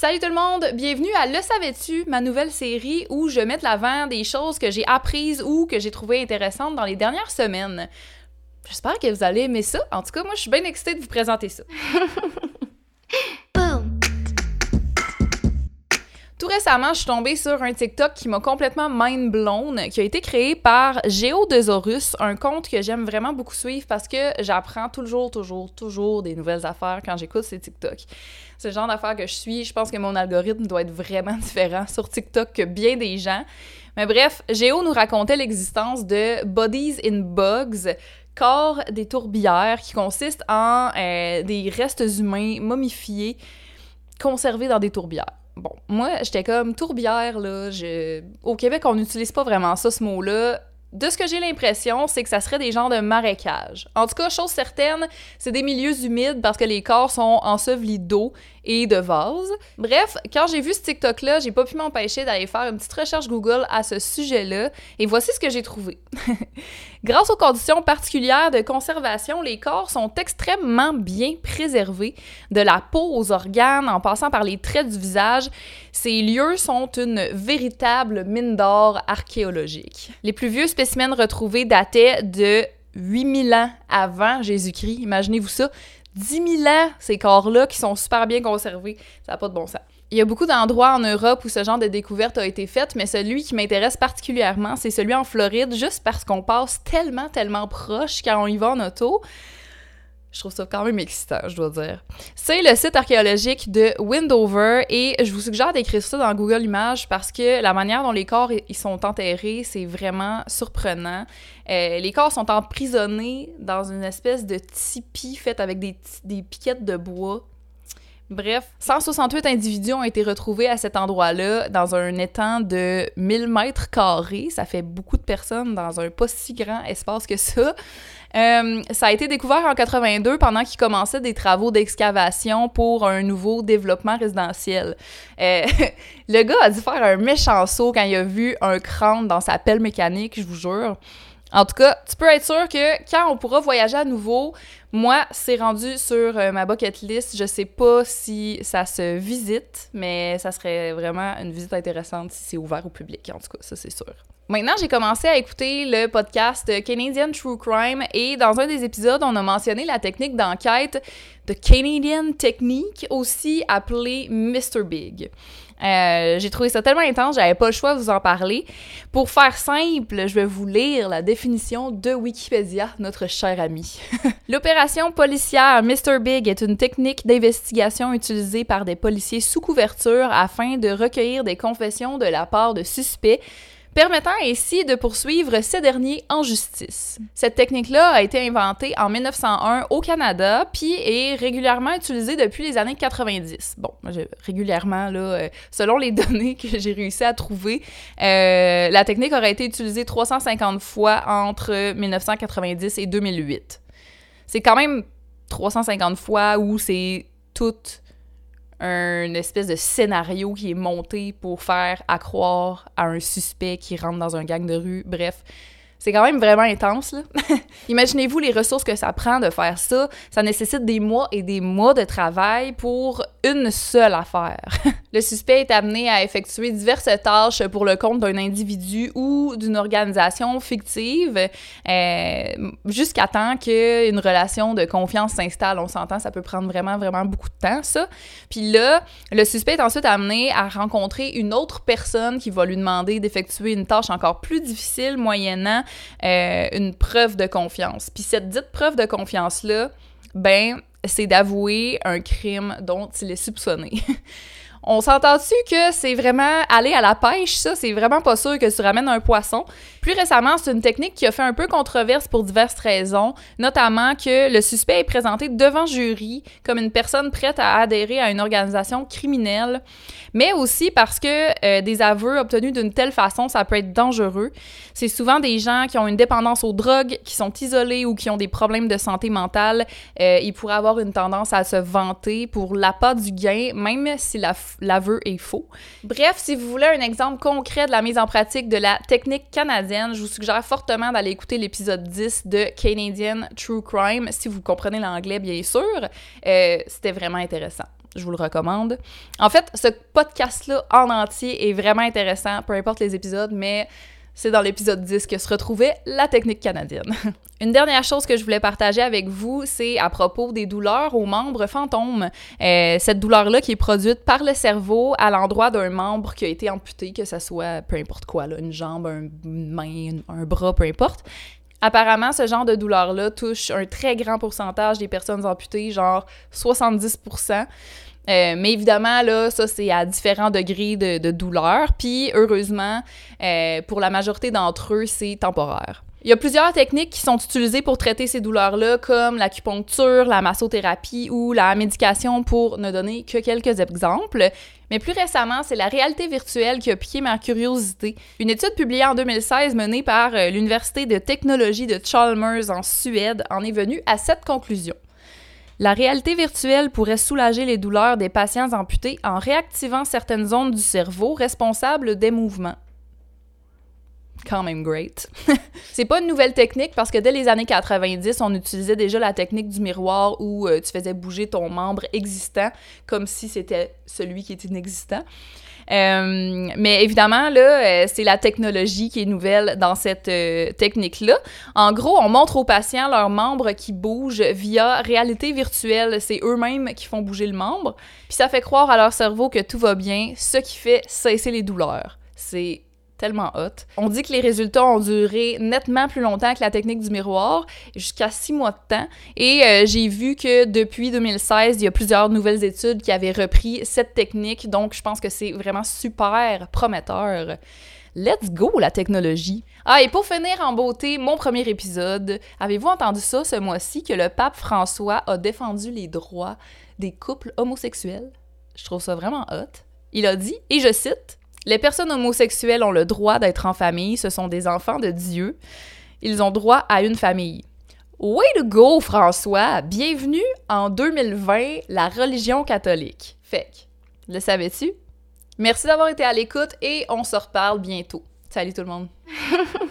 Salut tout le monde, bienvenue à Le Savais-tu, ma nouvelle série où je mets de l'avant des choses que j'ai apprises ou que j'ai trouvées intéressantes dans les dernières semaines. J'espère que vous allez aimer ça. En tout cas, moi, je suis bien excitée de vous présenter ça. Tout récemment, je suis tombée sur un TikTok qui m'a complètement mind blown, qui a été créé par Géodesaurus, un compte que j'aime vraiment beaucoup suivre parce que j'apprends toujours, toujours, toujours des nouvelles affaires quand j'écoute ces TikTok. C'est le genre d'affaires que je suis. Je pense que mon algorithme doit être vraiment différent sur TikTok que bien des gens. Mais bref, Géo nous racontait l'existence de Bodies in Bugs, corps des tourbières, qui consistent en euh, des restes humains momifiés conservés dans des tourbières. Bon, moi, j'étais comme tourbière, là. Au Québec, on n'utilise pas vraiment ça, ce mot-là. De ce que j'ai l'impression, c'est que ça serait des genres de marécages. En tout cas, chose certaine, c'est des milieux humides parce que les corps sont ensevelis d'eau de vase. Bref, quand j'ai vu ce TikTok-là, j'ai pas pu m'empêcher d'aller faire une petite recherche Google à ce sujet-là et voici ce que j'ai trouvé. Grâce aux conditions particulières de conservation, les corps sont extrêmement bien préservés, de la peau aux organes, en passant par les traits du visage. Ces lieux sont une véritable mine d'or archéologique. Les plus vieux spécimens retrouvés dataient de 8000 ans avant Jésus-Christ. Imaginez-vous ça. 10 000 ans, ces corps-là, qui sont super bien conservés. Ça n'a pas de bon sens. Il y a beaucoup d'endroits en Europe où ce genre de découverte a été faite, mais celui qui m'intéresse particulièrement, c'est celui en Floride, juste parce qu'on passe tellement, tellement proche quand on y va en auto. Je trouve ça quand même excitant, je dois dire. C'est le site archéologique de Windover et je vous suggère d'écrire ça dans Google Images parce que la manière dont les corps ils sont enterrés, c'est vraiment surprenant. Euh, les corps sont emprisonnés dans une espèce de tipi fait avec des, des piquettes de bois. Bref, 168 individus ont été retrouvés à cet endroit-là dans un étang de 1000 mètres carrés. Ça fait beaucoup de personnes dans un pas si grand espace que ça. Euh, ça a été découvert en 82 pendant qu'il commençait des travaux d'excavation pour un nouveau développement résidentiel. Euh, le gars a dû faire un méchant saut quand il a vu un crâne dans sa pelle mécanique, je vous jure. En tout cas, tu peux être sûr que quand on pourra voyager à nouveau, moi, c'est rendu sur euh, ma bucket list. Je sais pas si ça se visite, mais ça serait vraiment une visite intéressante si c'est ouvert au public. En tout cas, ça, c'est sûr. Maintenant, j'ai commencé à écouter le podcast Canadian True Crime et dans un des épisodes, on a mentionné la technique d'enquête de Canadian Technique, aussi appelée Mr. Big. Euh, j'ai trouvé ça tellement intense, j'avais pas le choix de vous en parler. Pour faire simple, je vais vous lire la définition de Wikipédia, notre cher ami. L'opération policière Mr. Big est une technique d'investigation utilisée par des policiers sous couverture afin de recueillir des confessions de la part de suspects permettant ainsi de poursuivre ces derniers en justice. Cette technique-là a été inventée en 1901 au Canada, puis est régulièrement utilisée depuis les années 90. Bon, régulièrement, là, euh, selon les données que j'ai réussi à trouver, euh, la technique aurait été utilisée 350 fois entre 1990 et 2008. C'est quand même 350 fois où c'est toutes un espèce de scénario qui est monté pour faire accroire à un suspect qui rentre dans un gang de rue. Bref, c'est quand même vraiment intense. Imaginez-vous les ressources que ça prend de faire ça. Ça nécessite des mois et des mois de travail pour une seule affaire. le suspect est amené à effectuer diverses tâches pour le compte d'un individu ou d'une organisation fictive euh, jusqu'à temps qu'une relation de confiance s'installe. On s'entend, ça peut prendre vraiment, vraiment beaucoup de temps, ça. Puis là, le suspect est ensuite amené à rencontrer une autre personne qui va lui demander d'effectuer une tâche encore plus difficile, moyennant euh, une preuve de confiance. Puis cette dite preuve de confiance-là, ben, c'est d'avouer un crime dont il est soupçonné. On s'entend-tu que c'est vraiment aller à la pêche, ça? C'est vraiment pas sûr que tu ramènes un poisson. Plus récemment, c'est une technique qui a fait un peu controverse pour diverses raisons, notamment que le suspect est présenté devant jury comme une personne prête à adhérer à une organisation criminelle, mais aussi parce que euh, des aveux obtenus d'une telle façon, ça peut être dangereux. C'est souvent des gens qui ont une dépendance aux drogues, qui sont isolés ou qui ont des problèmes de santé mentale. Euh, ils pourraient avoir une tendance à se vanter pour l'appât du gain, même si la l'aveu est faux. Bref, si vous voulez un exemple concret de la mise en pratique de la technique canadienne, je vous suggère fortement d'aller écouter l'épisode 10 de Canadian True Crime, si vous comprenez l'anglais, bien sûr. Euh, c'était vraiment intéressant. Je vous le recommande. En fait, ce podcast-là en entier est vraiment intéressant, peu importe les épisodes, mais c'est dans l'épisode 10 que se retrouvait la technique canadienne. Une dernière chose que je voulais partager avec vous, c'est à propos des douleurs aux membres fantômes. Euh, cette douleur-là qui est produite par le cerveau à l'endroit d'un membre qui a été amputé, que ce soit peu importe quoi, une jambe, une main, un bras, peu importe. Apparemment, ce genre de douleur-là touche un très grand pourcentage des personnes amputées, genre 70 euh, mais évidemment, là, ça, c'est à différents degrés de, douleur. Puis, heureusement, euh, pour la majorité d'entre eux, c'est temporaire. Il y a plusieurs techniques qui sont utilisées pour traiter ces douleurs-là, comme l'acupuncture, la massothérapie ou la médication, pour ne donner que quelques exemples. Mais plus récemment, c'est la réalité virtuelle qui a piqué ma curiosité. Une étude publiée en 2016 menée par euh, l'Université de technologie de Chalmers en Suède en est venue à cette conclusion. La réalité virtuelle pourrait soulager les douleurs des patients amputés en réactivant certaines zones du cerveau responsables des mouvements. Quand même great. c'est pas une nouvelle technique parce que dès les années 90, on utilisait déjà la technique du miroir où euh, tu faisais bouger ton membre existant comme si c'était celui qui était inexistant. Euh, mais évidemment, là, euh, c'est la technologie qui est nouvelle dans cette technique-là. En gros, on montre aux patients leurs membres qui bougent via réalité virtuelle. C'est eux-mêmes qui font bouger le membre. Puis ça fait croire à leur cerveau que tout va bien, ce qui fait cesser les douleurs. C'est tellement hot. On dit que les résultats ont duré nettement plus longtemps que la technique du miroir, jusqu'à six mois de temps. Et euh, j'ai vu que depuis 2016, il y a plusieurs nouvelles études qui avaient repris cette technique. Donc, je pense que c'est vraiment super prometteur. Let's go, la technologie! Ah, et pour finir en beauté, mon premier épisode, avez-vous entendu ça ce mois-ci que le pape François a défendu les droits des couples homosexuels? Je trouve ça vraiment hot. Il a dit, et je cite, les personnes homosexuelles ont le droit d'être en famille, ce sont des enfants de Dieu. Ils ont droit à une famille. Way to go, François! Bienvenue en 2020, la religion catholique. Fait le savais-tu? Merci d'avoir été à l'écoute et on se reparle bientôt. Salut tout le monde!